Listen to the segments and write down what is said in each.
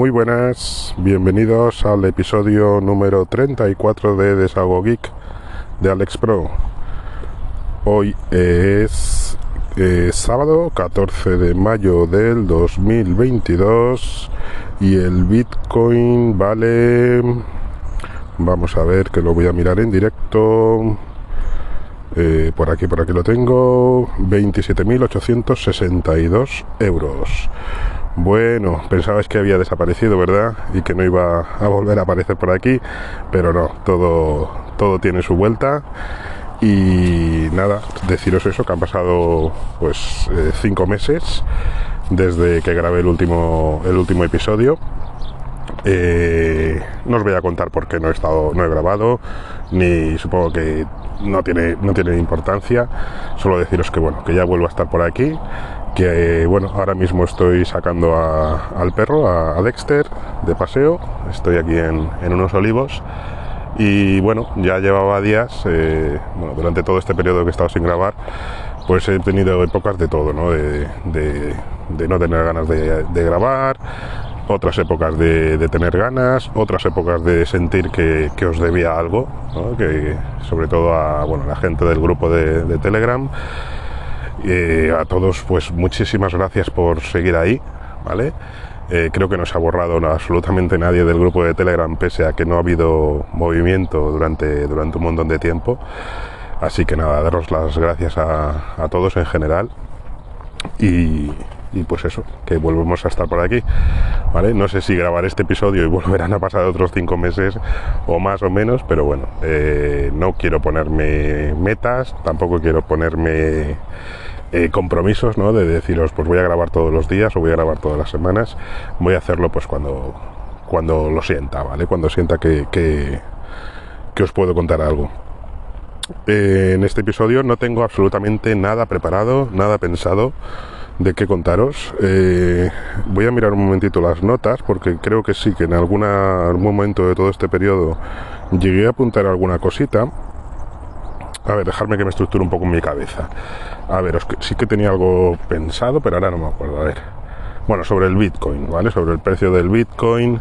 Muy buenas, bienvenidos al episodio número 34 de Desahogo Geek de Alex Pro. Hoy es eh, sábado 14 de mayo del 2022 y el Bitcoin vale, vamos a ver que lo voy a mirar en directo. Eh, por aquí, por aquí lo tengo, 27.862 euros. Bueno, pensabais que había desaparecido, ¿verdad? Y que no iba a volver a aparecer por aquí, pero no, todo, todo tiene su vuelta. Y nada, deciros eso, que han pasado pues eh, cinco meses desde que grabé el último, el último episodio. Eh, no os voy a contar por qué no he estado, no he grabado, ni supongo que no tiene, no tiene importancia. Solo deciros que bueno, que ya vuelvo a estar por aquí que bueno, ahora mismo estoy sacando al perro, a, Dexter, de paseo, estoy aquí en, unos olivos. Y bueno, ya llevaba días, eh, bueno, durante todo este periodo que he estado sin grabar, pues he tenido épocas de todo, ¿no? De, no tener ganas de, grabar, otras épocas de, tener ganas, otras épocas de sentir que, os debía algo, que sobre todo a bueno, la gente del grupo de Telegram eh, a todos, pues muchísimas gracias por seguir ahí, ¿vale? Eh, creo que no se ha borrado absolutamente nadie del grupo de Telegram, pese a que no ha habido movimiento durante, durante un montón de tiempo. Así que nada, daros las gracias a, todos en general. Y, pues eso, que volvemos a estar por aquí. ¿vale? No sé si grabar este episodio y volverán a pasar otros cinco meses o más o menos, pero bueno, eh, no quiero ponerme metas, tampoco quiero ponerme eh, compromisos, ¿no? De deciros, pues voy a grabar todos los días o voy a grabar todas las semanas. Voy a hacerlo pues cuando, cuando lo sienta, ¿vale? Cuando sienta que, que, os puedo contar algo. Eh, en este episodio no tengo absolutamente nada preparado, nada pensado de qué contaros. Eh, voy a mirar un momentito las notas porque creo que sí, que en algún momento de todo este periodo llegué a apuntar alguna cosita a ver, dejarme que me estructure un poco en mi cabeza. A ver, sí que tenía algo pensado, pero ahora no me acuerdo. A ver. Bueno, sobre el Bitcoin, ¿vale? Sobre el precio del Bitcoin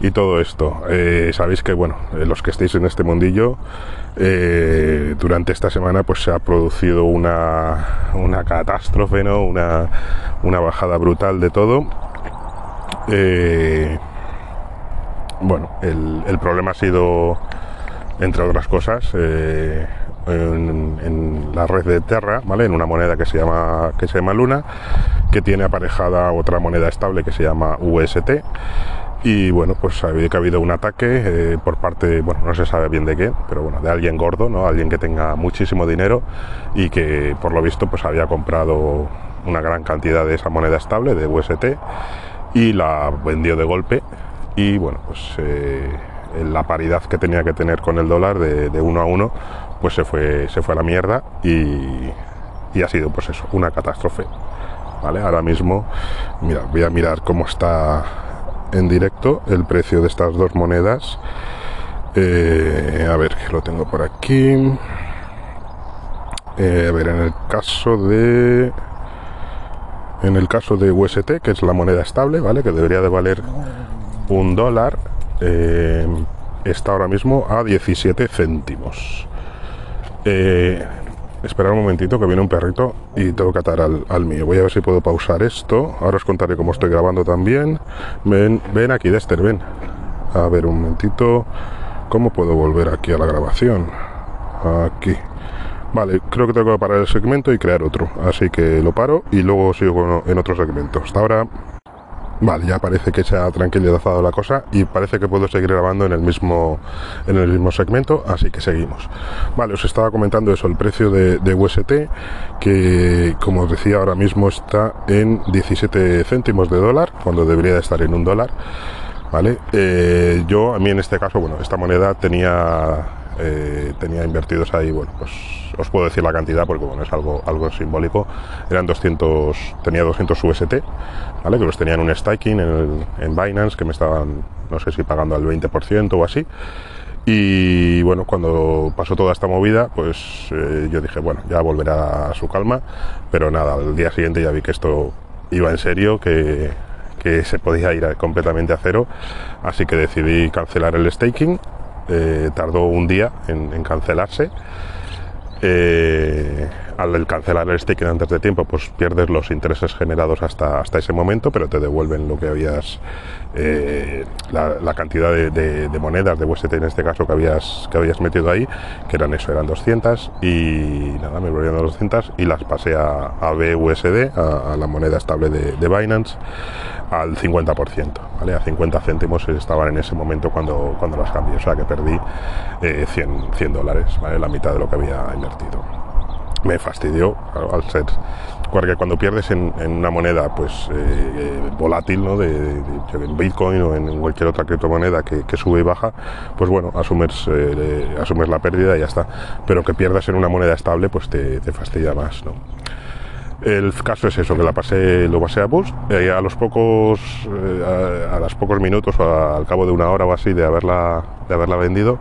y todo esto. Eh, sabéis que, bueno, eh, los que estéis en este mundillo, eh, durante esta semana pues se ha producido una, una catástrofe, ¿no? Una, una bajada brutal de todo. bueno, el, el, problema ha sido, entre otras cosas, en, la red de Terra, ¿vale? En una moneda que se llama que se llama Luna, que tiene aparejada otra moneda estable que se llama UST. Y bueno, pues había que ha habido un ataque eh, por parte, bueno, no se sabe bien de qué, pero bueno, de alguien gordo, ¿no? Alguien que tenga muchísimo dinero y que por lo visto pues había comprado una gran cantidad de esa moneda estable de UST y la vendió de golpe y bueno, pues eh, la paridad que tenía que tener con el dólar de, de uno a uno pues se fue, se fue a la mierda y, ha sido pues eso, una catástrofe. ¿Vale? Ahora mismo, mira, voy a mirar cómo está en directo el precio de estas dos monedas. Eh, a ver, que lo tengo por aquí. Eh, a ver, en el caso de. En el caso de UST, que es la moneda estable, ¿vale? Que debería de valer un dólar. Eh, está ahora mismo a 17 céntimos. Eh, esperar un momentito que viene un perrito y tengo que atar al, mío. Voy a ver si puedo pausar esto. Ahora os contaré cómo estoy grabando también. Ven, ven aquí, Dexter, ven. A ver un momentito. ¿Cómo puedo volver aquí a la grabación? Aquí. Vale, creo que tengo que parar el segmento y crear otro. Así que lo paro y luego sigo en otro segmento. Hasta ahora. Vale, ya parece que se ha tranquilizado la cosa y parece que puedo seguir grabando en el mismo en el mismo segmento, así que seguimos. Vale, os estaba comentando eso, el precio de, UST, que como os decía ahora mismo está en 17 céntimos de dólar, cuando debería de estar en un dólar. Vale, eh, yo a mí en este caso, bueno, esta moneda tenía eh, tenía invertidos ahí, bueno, pues os puedo decir la cantidad porque bueno, es algo, algo simbólico. Eran 200, tenía 200 UST, ¿vale? Que los tenía en un staking en, en Binance que me estaban, no sé si pagando al 20% o así. Y bueno, cuando pasó toda esta movida, pues eh, yo dije, bueno, ya volverá a su calma, pero nada, al día siguiente ya vi que esto iba en serio, que, que se podía ir completamente a cero, así que decidí cancelar el staking. Eh, tardó un día en, cancelarse. Eh, al cancelar el staking antes de tiempo, pues pierdes los intereses generados hasta, hasta ese momento, pero te devuelven lo que habías, eh, la, cantidad de, monedas de UST en este caso que habías, que habías metido ahí, que eran eso, eran 200 y nada, me volvieron a 200 y las pasé a, a BUSD, a, la moneda estable de, Binance, al 50%, ¿vale? A 50 céntimos estaban en ese momento cuando, cuando las cambié, o sea que perdí 100, eh, 100 dólares, ¿vale? La mitad de lo que había invertido me fastidió al ser porque cuando pierdes en, una moneda pues eh, eh, volátil ¿no? de, Bitcoin o en cualquier otra criptomoneda que, sube y baja pues bueno asumes, eh, asumes la pérdida y ya está pero que pierdas en una moneda estable pues te, fastidia más ¿no? El caso es eso, que la pasé, lo pasé a Boost, a los pocos, a, los pocos minutos al cabo de una hora o así de haberla, de haberla vendido,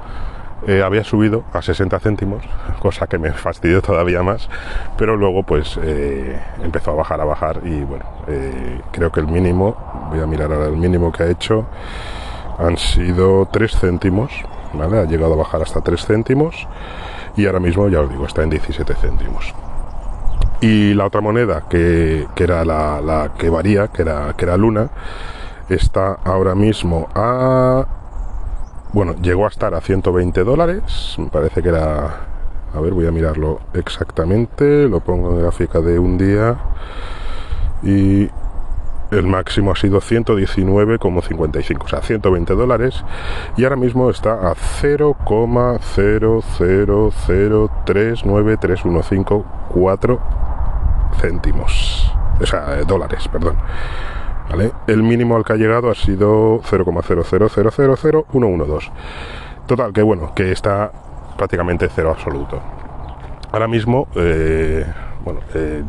eh, había subido a 60 céntimos, cosa que me fastidió todavía más, pero luego pues eh, empezó a bajar, a bajar y bueno, eh, creo que el mínimo, voy a mirar ahora el mínimo que ha hecho, han sido 3 céntimos, ¿vale? Ha llegado a bajar hasta 3 céntimos y ahora mismo, ya os digo, está en 17 céntimos. Y la otra moneda, que, era la, la, que varía, que era, que era Luna, está ahora mismo a bueno, llegó a estar a 120 dólares, me parece que era, a ver, voy a mirarlo exactamente, lo pongo en gráfica de un día y el máximo ha sido 119,55, o sea, 120 dólares y ahora mismo está a 0,000393154 céntimos, o sea, eh, dólares, perdón. El mínimo al que ha llegado ha sido 0,0000112. Total, que bueno, que está prácticamente cero absoluto. Ahora mismo, eh, bueno, eh,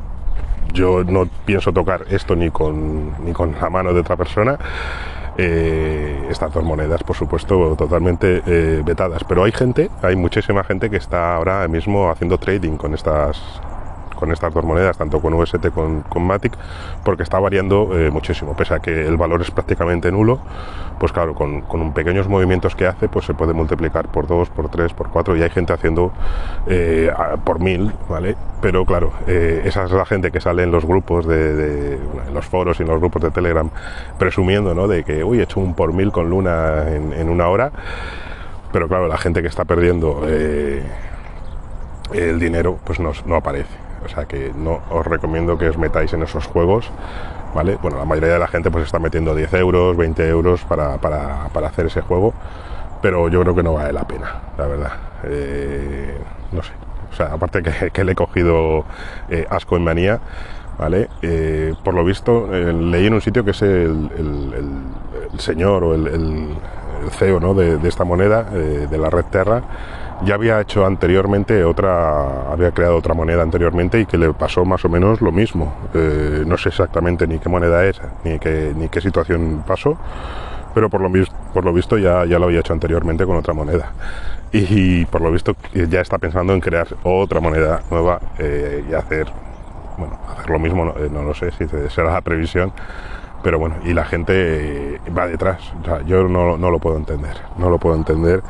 yo no pienso tocar esto ni con, ni con la mano de otra persona. Eh, estas dos monedas, por supuesto, totalmente vetadas. Pero hay gente, hay muchísima gente que está ahora mismo haciendo trading con estas con estas dos monedas, tanto con UST como con Matic, porque está variando eh, muchísimo, pese a que el valor es prácticamente nulo, pues claro, con, con, pequeños movimientos que hace, pues se puede multiplicar por dos, por tres, por cuatro, y hay gente haciendo eh, por mil, ¿vale? Pero claro, eh, esa es la gente que sale en los grupos de, los foros y en los grupos de Telegram, presumiendo, ¿no? De que, uy, he hecho un por mil con Luna en, una hora, pero claro, la gente que está perdiendo el dinero, pues no, no aparece. O sea que no os recomiendo que os metáis en esos juegos, ¿vale? Bueno, la mayoría de la gente pues está metiendo 10 euros, 20 euros para, hacer ese juego, pero yo creo que no vale la pena, la verdad. Eh, no sé. O sea, aparte que, le he cogido eh, asco en manía, ¿vale? Eh, por lo visto, leí en un sitio que es el, señor o el, CEO ¿no? de, de, esta moneda, de la red Terra, ya había hecho anteriormente otra, había creado otra moneda anteriormente y que le pasó más o menos lo mismo. Eh, no sé exactamente ni qué moneda es, ni qué, ni qué situación pasó, pero por lo, por lo visto ya, ya lo había hecho anteriormente con otra moneda. Y, por lo visto ya está pensando en crear otra moneda nueva eh, y hacer, bueno, hacer lo mismo, no, eh, lo sé si será la previsión, pero bueno, y la gente va detrás. yo no, no, lo puedo entender, no lo puedo entender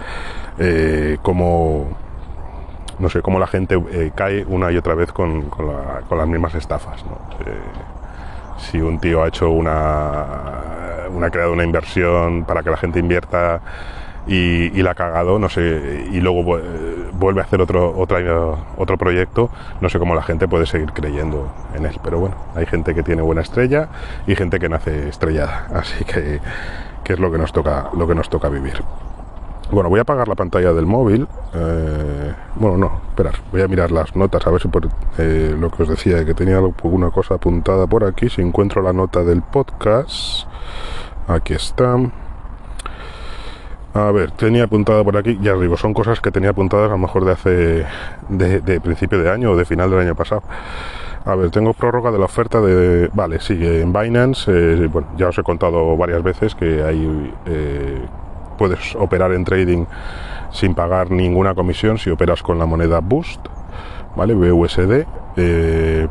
eh, como no sé cómo la gente eh, cae una y otra vez con, las mismas estafas. Eh, si un tío ha hecho una, una creado una inversión para que la gente invierta y, la ha cagado, no sé, y luego vuelve a hacer otro, otro proyecto, no sé cómo la gente puede seguir creyendo en él. Pero bueno, hay gente que tiene buena estrella y gente que nace estrellada, así que, que es lo que nos toca, lo que nos toca vivir. Bueno, voy a apagar la pantalla del móvil. Eh, bueno, no, esperar, voy a mirar las notas a ver si por eh, lo que os decía, que tenía alguna cosa apuntada por aquí. Si encuentro la nota del podcast, aquí está. A ver, tenía apuntada por aquí, ya os digo, son cosas que tenía apuntadas a lo mejor de hace, de, principio de año o de final del año pasado. A ver, tengo prórroga de la oferta de... Vale, sigue en Binance. Eh, bueno, ya os he contado varias veces que hay puedes operar en trading sin pagar ninguna comisión si operas con la moneda Boost, ¿vale? BUSD. Eh,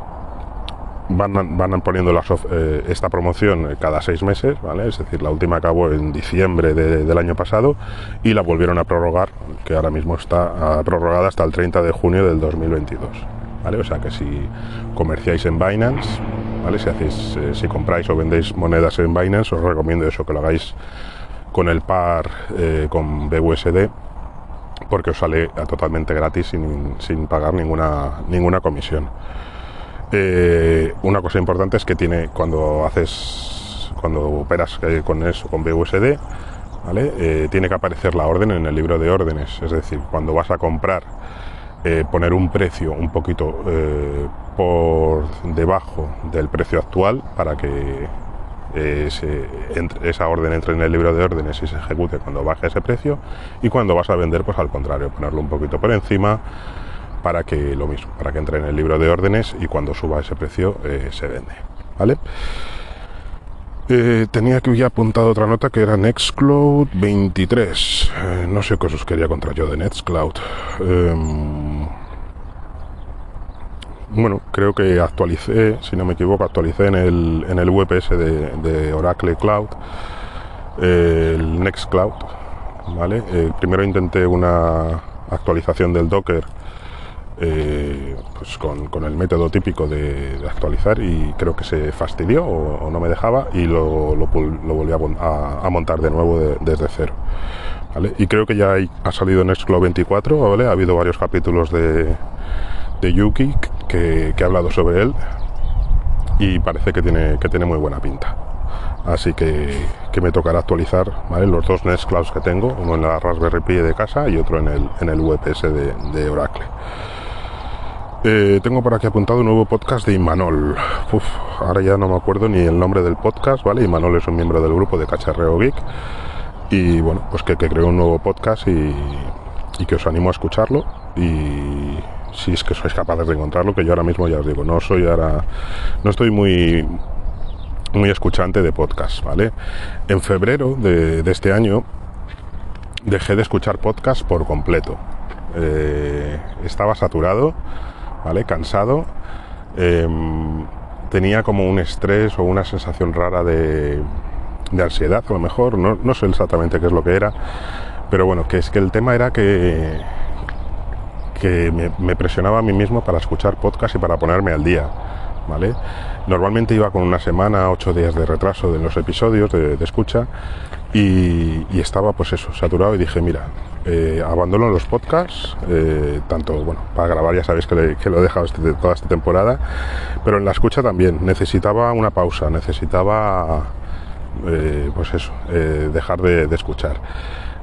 van, van poniendo eh, esta promoción cada seis meses, ¿vale? Es decir, la última acabó en diciembre del año pasado y la volvieron a prorrogar, que ahora mismo está ah, prorrogada hasta el 30 de junio del 2022. ¿Vale? O sea que si comerciáis en Binance, ¿vale? Si, hacéis, eh, si compráis o vendéis monedas en Binance, os recomiendo eso, que lo hagáis con el par eh, con BUSD porque os sale totalmente gratis sin, sin pagar ninguna, ninguna comisión. Eh, una cosa importante es que tiene cuando haces cuando operas eh, con eso con BUSD ¿vale? Eh, tiene que aparecer la orden en el libro de órdenes es decir cuando vas a comprar poner un precio un poquito por debajo del precio actual para que esa orden entre en el libro de órdenes y se ejecute cuando baje ese precio y cuando vas a vender pues al contrario ponerlo un poquito por encima para que lo mismo, para que entre en el libro de órdenes y cuando suba ese precio eh, se vende. ¿Vale? Eh, tenía que ya apuntado otra nota que era Nextcloud 23. Eh, no sé qué os quería contar yo de Nextcloud. Em, bueno, creo que actualicé, si no me equivoco, actualicé en el, en el de, de Oracle Cloud el Nextcloud. ¿vale? primero intenté una actualización del Docker eh, pues con, el método típico de, actualizar y creo que se fastidió o, no me dejaba y lo, lo, volví a, montar de nuevo desde cero. Y creo que ya ha salido Nextcloud 24, ¿vale? ha habido varios capítulos de, de Yuki que, que, ha hablado sobre él y parece que tiene, que tiene muy buena pinta. Así que, que me tocará actualizar los dos Nextclouds que tengo, uno en la Raspberry Pi de casa y otro en el, en el VPS de, de Oracle. Eh, tengo por aquí apuntado un nuevo podcast de Imanol. Ahora ya no me acuerdo ni el nombre del podcast, ¿vale? Imanol es un miembro del grupo de Cacharreo Geek. Y bueno, pues que, creó un nuevo podcast y, que os animo a escucharlo. Y si es que sois capaces de encontrarlo, que yo ahora mismo ya os digo, no soy ahora. No estoy muy muy escuchante de podcast, ¿vale? En febrero de, este año dejé de escuchar podcast por completo. Eh, estaba saturado ¿vale? Cansado. Em, tenía como un estrés o una sensación rara de, ansiedad, a lo mejor, no, sé exactamente qué es lo que era, pero bueno, que es que el tema era que, que me, presionaba a mí mismo para escuchar podcast y para ponerme al día, ¿vale? Normalmente iba con una semana, ocho días de retraso de los episodios de, escucha y, y, estaba pues eso, saturado y dije, mira, eh, abandono los podcasts, eh, tanto bueno, para grabar ya sabéis que, lo he dejado este, toda esta temporada, pero en la escucha también necesitaba una pausa, necesitaba eh, pues eso, dejar de, escuchar.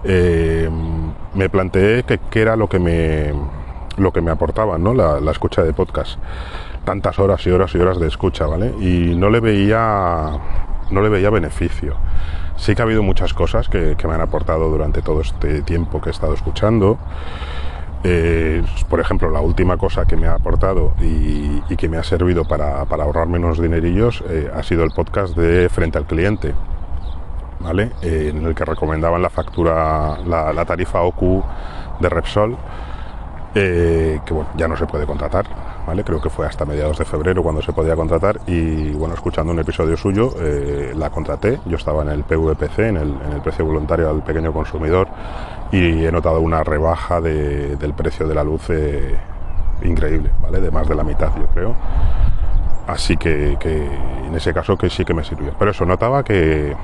me planteé que, era lo que me lo que me aportaba ¿no? la, la escucha de podcast tantas horas y horas y horas de escucha vale y no le veía no le veía beneficio Sí que ha habido muchas cosas que, me han aportado durante todo este tiempo que he estado escuchando. Eh, por ejemplo, la última cosa que me ha aportado y, que me ha servido para, ahorrarme unos dinerillos eh, ha sido el podcast de Frente al Cliente, ¿vale? Eh, en el que recomendaban la factura, la, tarifa OQ de Repsol, que bueno, ya no se puede contratar, Creo que fue hasta mediados de febrero cuando se podía contratar y bueno, escuchando un episodio suyo eh, la contraté. Yo estaba en el PVPC, en el, precio voluntario al pequeño consumidor y he notado una rebaja del precio de la luz eh, increíble, ¿vale? De más de la mitad, yo creo. Así que, en ese caso que sí que me sirvió. Pero eso, notaba que,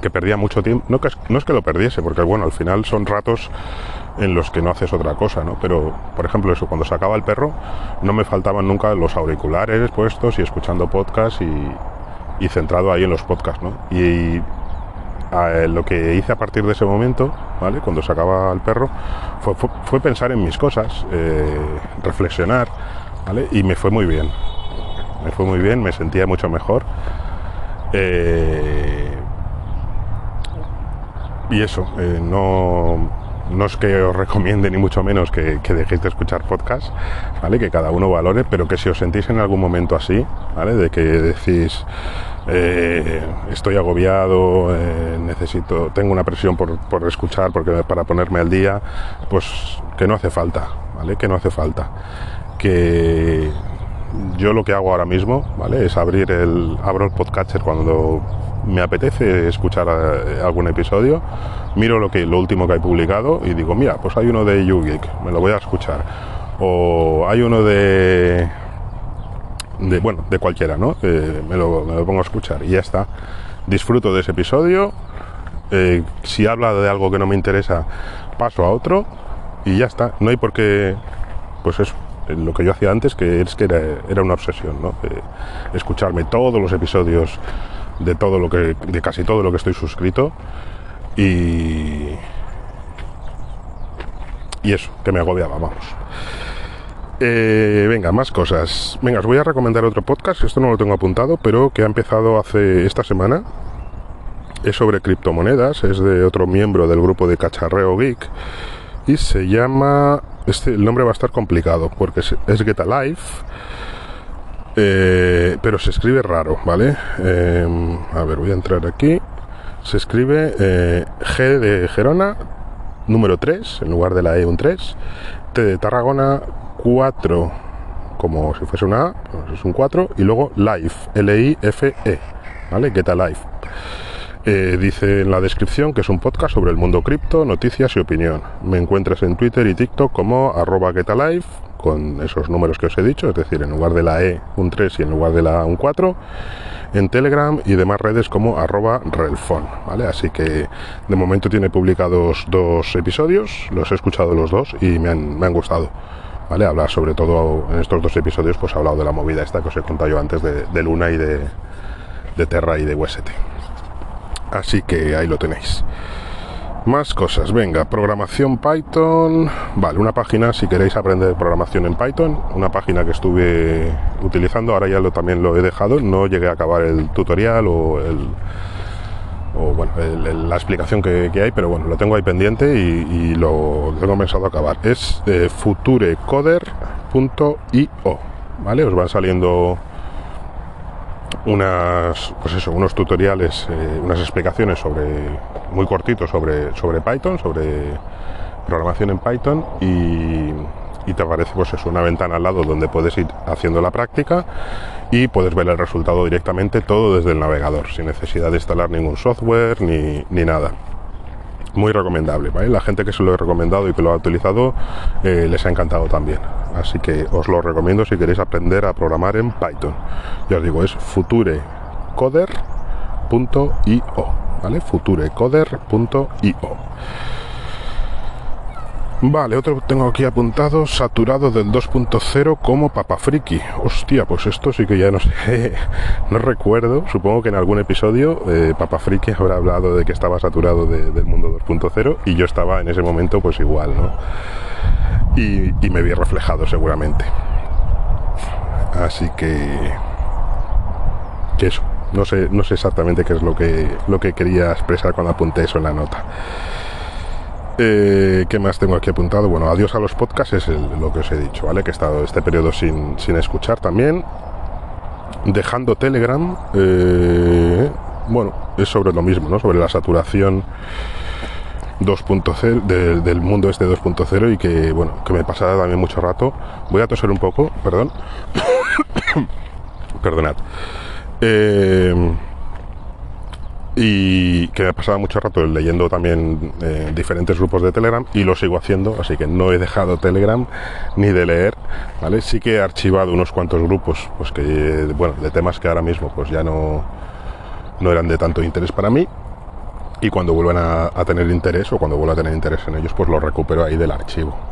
que perdía mucho tiempo. No, que, no es que lo perdiese, porque bueno, al final son ratos en los que no haces otra cosa, ¿no? Pero, por ejemplo, eso, cuando sacaba el perro, no me faltaban nunca los auriculares puestos y escuchando podcast y, centrado ahí en los podcasts, ¿no? Y, lo que hice a partir de ese momento, ¿vale? Cuando sacaba el perro, fue, pensar en mis cosas, eh, reflexionar, ¿vale? Y me fue muy bien. Me fue muy bien, me sentía mucho mejor. Eh, y eso, eh, no no es que os recomiende ni mucho menos que, dejéis de escuchar podcast, ¿vale? Que cada uno valore, pero que si os sentís en algún momento así, ¿vale? De que decís, eh, estoy agobiado, eh, necesito, tengo una presión por, por, escuchar porque para ponerme al día, pues que no hace falta, ¿vale? Que no hace falta. Que yo lo que hago ahora mismo, ¿vale? Es abrir el, abro el podcatcher cuando me apetece escuchar eh, algún episodio, miro lo que lo último que hay publicado y digo, mira, pues hay uno de YouGeek, me lo voy a escuchar. O hay uno de de bueno, de cualquiera, ¿no? me, lo, me, lo, pongo a escuchar y ya está. Disfruto de ese episodio. Eh, si habla de algo que no me interesa, paso a otro y ya está. No hay por qué, pues eso, lo que yo hacía antes, que es que era, era una obsesión, ¿no? escucharme todos los episodios de todo lo que, de casi todo lo que estoy suscrito y y eso, que me agobiaba, vamos. Eh, venga, más cosas. Venga, os voy a recomendar otro podcast, esto no lo tengo apuntado, pero que ha empezado hace esta semana. Es sobre criptomonedas, es de otro miembro del grupo de Cacharreo Geek y se llama este el nombre va a estar complicado porque es, Get Alive eh, pero se escribe raro vale em, a ver voy a entrar aquí. Se escribe eh, G de Gerona número 3 en lugar de la E un 3 T de Tarragona 4 como si fuese una A pues es un 4 y luego Live L-I-F-E vale Get Alive eh, dice en la descripción que es un podcast sobre el mundo cripto, noticias y opinión. Me encuentras en Twitter y TikTok como arroba getalife, con esos números que os he dicho, es decir, en lugar de la E un 3 y en lugar de la A un 4, en Telegram y demás redes como arroba relfon, ¿vale? Así que de momento tiene publicados dos episodios, los he escuchado los dos y me han, me han gustado. ¿Vale? Habla sobre todo en estos dos episodios, pues ha hablado de la movida esta que os he contado yo antes de, de Luna y de, de Terra y de UST. Así que ahí lo tenéis. Más cosas, venga, programación Python. Vale, una página si queréis aprender programación en Python, una página que estuve utilizando, ahora ya lo, también lo he dejado, no llegué a acabar el tutorial o el o bueno, la explicación que, hay, pero bueno, lo tengo ahí pendiente y, lo tengo pensado acabar. Es eh, futurecoder.io, ¿vale? Os van saliendo unas, pues eso, unos tutoriales, eh, unas explicaciones sobre, muy cortitos sobre, sobre Python, sobre programación en Python y, te aparece pues es una ventana al lado donde puedes ir haciendo la práctica y puedes ver el resultado directamente todo desde el navegador, sin necesidad de instalar ningún software ni, ni nada muy recomendable. ¿vale? La gente que se lo he recomendado y que lo ha utilizado eh, les ha encantado también. Así que os lo recomiendo si queréis aprender a programar en Python. Ya os digo, es futurecoder.io. ¿Vale? Futurecoder.io. Vale, otro tengo aquí apuntado, saturado del 2.0 como papafriki. Hostia, pues esto sí que ya no sé, no recuerdo. Supongo que en algún episodio eh, papafriki habrá hablado de que estaba saturado del mundo 2.0 y yo estaba en ese momento pues igual, ¿no? Y, me vi reflejado seguramente. Así que... que eso. No sé, no sé exactamente qué es lo que, lo que quería expresar cuando apunté eso en la nota. Eh, ¿Qué más tengo aquí apuntado? Bueno, adiós a los podcasts es lo que os he dicho, ¿vale? Que he estado este periodo sin, escuchar también. Dejando Telegram, eh, bueno, es sobre lo mismo, ¿no? Sobre la saturación 2.0 del mundo este 2.0 y que, bueno, que me pasaba también mucho rato. Voy a toser un poco, perdón. Perdonad. Eh, y que me pasaba mucho rato leyendo también eh, diferentes grupos de Telegram y lo sigo haciendo, así que no he dejado Telegram ni de leer, ¿vale? Sí que he archivado unos cuantos grupos, pues que, bueno, de temas que ahora mismo pues ya no, no eran de tanto interés para mí y cuando vuelvan a, a tener interés o cuando vuelva a tener interés en ellos pues lo recupero ahí del archivo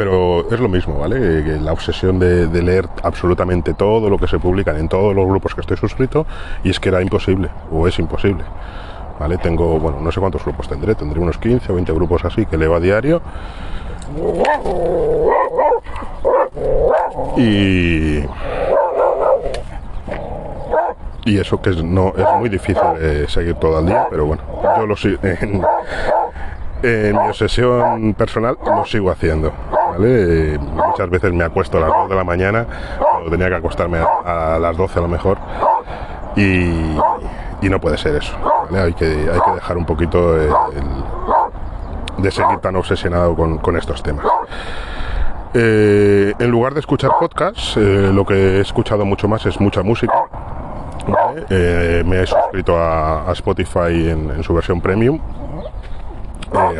pero es lo mismo, ¿vale? La obsesión de, leer absolutamente todo lo que se publica en todos los grupos que estoy suscrito y es que era imposible, o es imposible. ¿Vale? Tengo, bueno, no sé cuántos grupos tendré, tendré unos 15 o 20 grupos así que leo a diario. Y. Y eso que es, no, es muy difícil de seguir todo el día, pero bueno, yo lo sigo. En mi obsesión personal lo sigo haciendo. Muchas veces me acuesto a las 2 de la mañana, cuando tenía que acostarme a, las 12 a lo mejor, y, no puede ser eso. Hay, que, hay que dejar un poquito de seguir tan obsesionado con, estos temas. Eh, en lugar de escuchar podcasts, eh, lo que he escuchado mucho más es mucha música. ¿vale? me he suscrito a, Spotify en, su versión premium.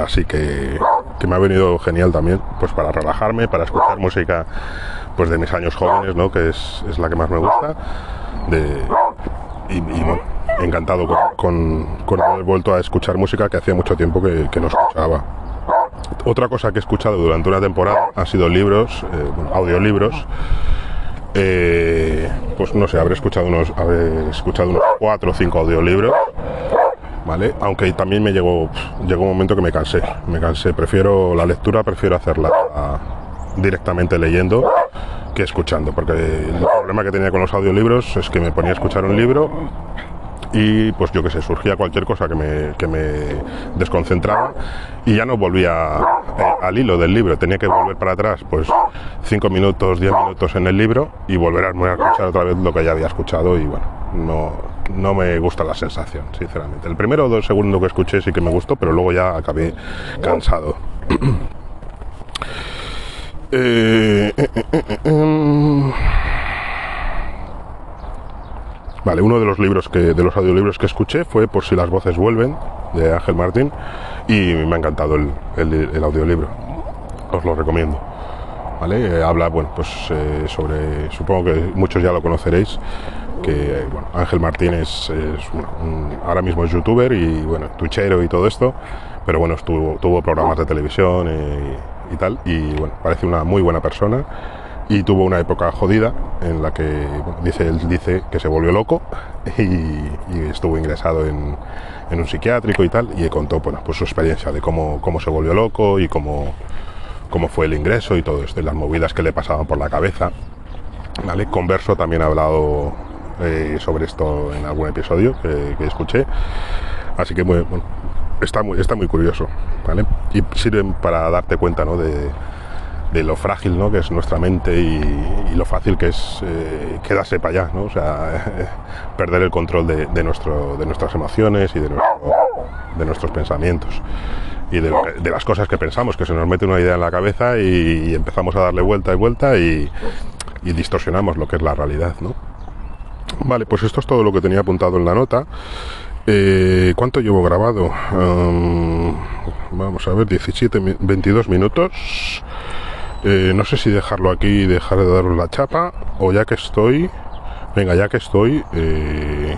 así que, que, me ha venido genial también, pues para relajarme, para escuchar música pues de mis años jóvenes, ¿no? que es, es la que más me gusta. De, y, bueno, encantado con, con, haber vuelto a escuchar música que hacía mucho tiempo que, que no escuchaba. Otra cosa que he escuchado durante una temporada ha sido libros, eh, audiolibros. Eh, pues no sé, habré escuchado unos, habré escuchado unos cuatro o cinco audiolibros, Aunque también me llegó, llegó un momento que me cansé, me cansé, prefiero la lectura, prefiero hacerla directamente leyendo que escuchando, porque el problema que tenía con los audiolibros es que me ponía a escuchar un libro y pues yo que sé, surgía cualquier cosa que me, que me desconcentraba y ya no volvía eh, al hilo del libro, tenía que volver para atrás pues cinco minutos, diez minutos en el libro y volver a, escuchar otra vez lo que ya había escuchado y bueno, no, no me gusta la sensación, sinceramente. El primero o dos segundos que escuché sí que me gustó, pero luego ya acabé cansado. Eh, eh, eh, em. Vale, uno de los libros que, de los audiolibros que escuché fue Por si las voces vuelven, de Ángel Martín, y me ha encantado el, el, audiolibro. Os lo recomiendo. ¿Vale? habla, bueno, pues sobre, supongo que muchos ya lo conoceréis, que bueno, Ángel Martín es, ahora mismo es youtuber y bueno, twitchero y todo esto, pero bueno, estuvo, tuvo programas de televisión y y tal, y bueno, parece una muy buena persona y tuvo una época jodida en la que dice él dice que se volvió loco y, estuvo ingresado en, en, un psiquiátrico y tal y contó bueno, pues su experiencia de cómo, cómo se volvió loco y cómo, cómo fue el ingreso y todo esto las movidas que le pasaban por la cabeza ¿vale? Converso también ha hablado eh, sobre esto en algún episodio que, escuché así que está muy, está muy curioso, ¿vale? Y sirven para darte cuenta, ¿no? De, lo frágil ¿no? que es nuestra mente y, lo fácil que es eh, quedarse para allá, ¿no? O sea, perder el control de, nuestro, de nuestras emociones y de, de nuestros pensamientos y de, las cosas que pensamos, que se nos mete una idea en la cabeza y, empezamos a darle vuelta y vuelta y, y, distorsionamos lo que es la realidad, ¿no? Vale, pues esto es todo lo que tenía apuntado en la nota. Eh, ¿Cuánto llevo grabado? vamos a ver, 17, 22 minutos. Eh, no sé si dejarlo aquí y dejar de daros la chapa o ya que estoy... Venga, ya que estoy... Eh,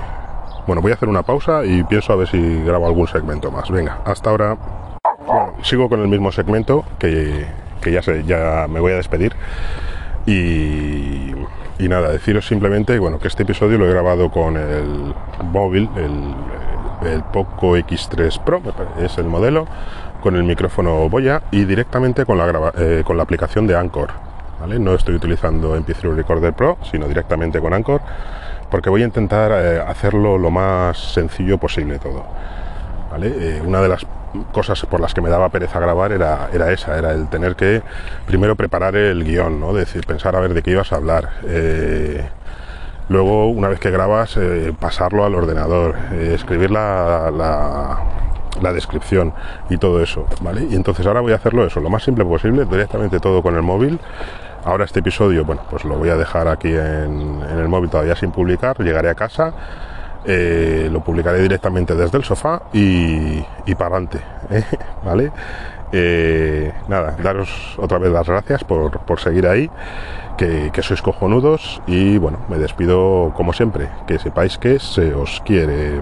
bueno, voy a hacer una pausa y pienso a ver si grabo algún segmento más. Venga, hasta ahora... Bueno, sigo con el mismo segmento que, que ya, sé, ya me voy a despedir. Y y nada, deciros simplemente bueno, que este episodio lo he grabado con el móvil, el, Poco X3 Pro, es el modelo, con el micrófono Boya y directamente con la, eh, con la aplicación de Anchor. ¿vale? No estoy utilizando MP3 Recorder Pro, sino directamente con Anchor, porque voy a intentar eh, hacerlo lo más sencillo posible todo. ¿vale? Eh, una de las cosas por las que me daba pereza grabar era, era esa, era el tener que primero preparar el guion, ¿no? decir, pensar a ver de qué ibas a hablar. Luego, una vez que grabas, pasarlo al ordenador, escribir la, descripción y todo eso, ¿vale? Y entonces ahora voy a hacerlo eso, lo más simple posible, directamente todo con el móvil. Ahora este episodio, bueno, pues lo voy a dejar aquí en, en el móvil todavía sin publicar, llegaré a casa eh, lo publicaré directamente desde el sofá y, para adelante, ¿eh? ¿vale? Eh, nada, daros otra vez las gracias por, seguir ahí, que, que, sois cojonudos y bueno, me despido como siempre, que sepáis que se os quiere.